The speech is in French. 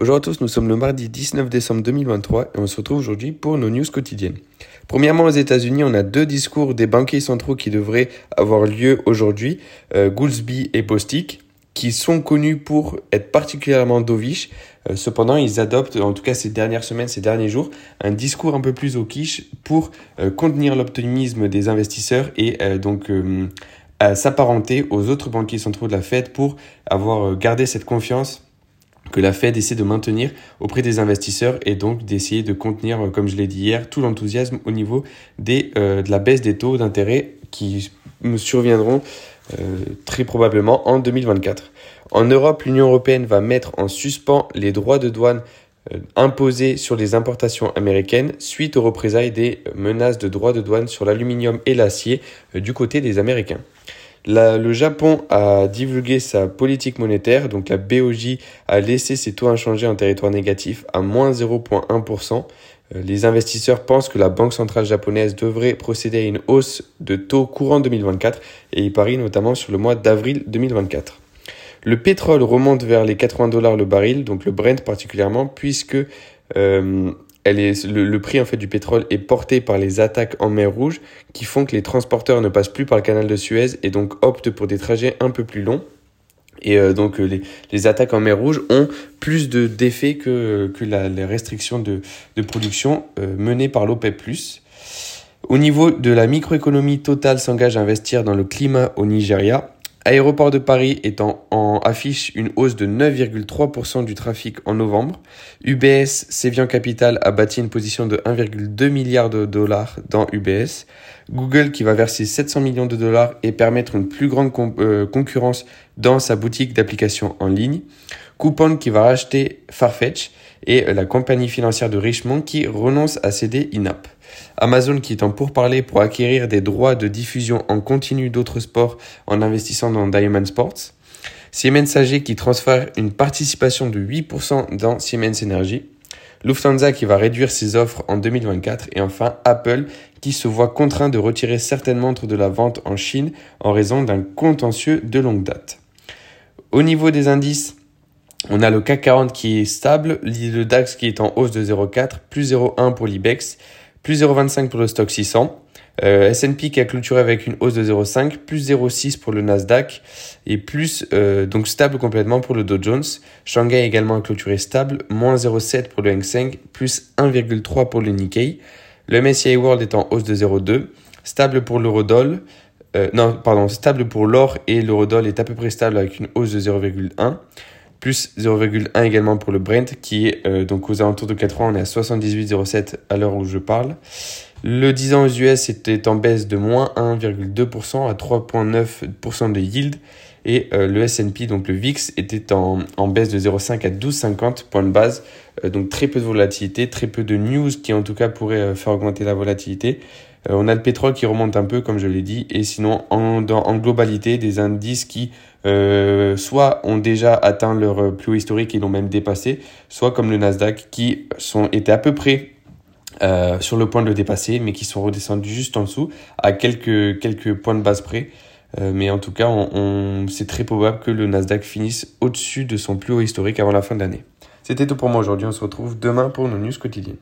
Bonjour à tous, nous sommes le mardi 19 décembre 2023 et on se retrouve aujourd'hui pour nos news quotidiennes. Premièrement, aux États-Unis, on a deux discours des banquiers centraux qui devraient avoir lieu aujourd'hui, euh, et Bostic, qui sont connus pour être particulièrement dovish. Euh, cependant, ils adoptent, en tout cas ces dernières semaines, ces derniers jours, un discours un peu plus au quiche pour euh, contenir l'optimisme des investisseurs et donc s'apparenter aux autres banquiers centraux de la Fed pour avoir gardé cette confiance que la Fed essaie de maintenir auprès des investisseurs et donc d'essayer de contenir, euh, comme je l'ai dit hier, tout l'enthousiasme au niveau euh, de la baisse des taux d'intérêt qui surviendront euh, très probablement en 2024. En Europe, l'Union européenne va mettre en suspens les droits de douane imposés sur les importations américaines suite aux représailles des menaces de droits de douane sur l'aluminium et l'acier du côté des Américains le Japon a divulgué sa politique monétaire, donc la BOJ a laissé ses taux inchangés en territoire négatif à moins 0,1%. Euh, les investisseurs pensent que la Banque centrale japonaise devrait procéder à une hausse de taux courant 2024 et y parie notamment sur le mois d'avril 2024. Le pétrole remonte vers les 80 dollars le baril, donc le Brent particulièrement, puisque euh, elle est, le, prix en fait du pétrole est porté par les attaques en mer Rouge qui font que les transporteurs ne passent plus par le canal de Suez et donc optent pour des trajets un peu plus longs. Et euh, donc euh, les, les, attaques en mer Rouge ont plus de d'effets que, que la, les restrictions de, de production euh, menées par l'OPEP+. Au niveau de la microéconomie, Total s'engage à investir dans le climat au Nigeria. Aéroport de Paris est en, affiche une hausse de 9,3% du trafic en novembre. UBS, Sévian Capital, a bâti une position de 1,2 milliard de dollars dans UBS. Google qui va verser 700 millions de dollars et permettre une plus grande euh, concurrence dans sa boutique d'applications en ligne. Coupon qui va racheter Farfetch et la compagnie financière de Richmond qui renonce à céder INAP. Amazon qui est en pourparlers pour acquérir des droits de diffusion en continu d'autres sports en investissant dans Diamond Sports. Siemens AG qui transfère une participation de 8% dans Siemens Energy. Lufthansa qui va réduire ses offres en 2024 et enfin Apple qui se voit contraint de retirer certaines montres de la vente en Chine en raison d'un contentieux de longue date. Au niveau des indices, on a le CAC 40 qui est stable, le DAX qui est en hausse de 0,4, plus 0,1 pour l'IBEX, plus 0,25 pour le stock 600. Euh, S&P qui a clôturé avec une hausse de 0,5, plus 0,6 pour le Nasdaq et plus euh, donc stable complètement pour le Dow Jones. Shanghai également a clôturé stable, moins 0,7 pour le Hang Seng, plus 1,3 pour le Nikkei. Le MSCI World est en hausse de 0,2, stable pour l'eurodoll. Euh, non, pardon, stable pour l'or et l'eurodoll est à peu près stable avec une hausse de 0,1 plus 0,1 également pour le Brent qui est euh, donc aux alentours de 4 ans, on est à 78,07 à l'heure où je parle. Le 10 ans aux US était en baisse de moins 1,2% à 3,9% de yield et euh, le S&P donc le VIX était en, baisse de 0,5 à 12,50 points de base. Euh, donc très peu de volatilité très peu de news qui en tout cas pourraient faire augmenter la volatilité. On a le pétrole qui remonte un peu comme je l'ai dit. Et sinon en, globalité des indices qui euh, soit ont déjà atteint leur plus haut historique et l'ont même dépassé, soit comme le Nasdaq qui sont, étaient à peu près euh, sur le point de le dépasser, mais qui sont redescendus juste en dessous, à quelques, quelques points de base près. Euh, mais en tout cas, on, on c'est très probable que le Nasdaq finisse au-dessus de son plus haut historique avant la fin de l'année. C'était tout pour moi aujourd'hui, on se retrouve demain pour nos news quotidiennes.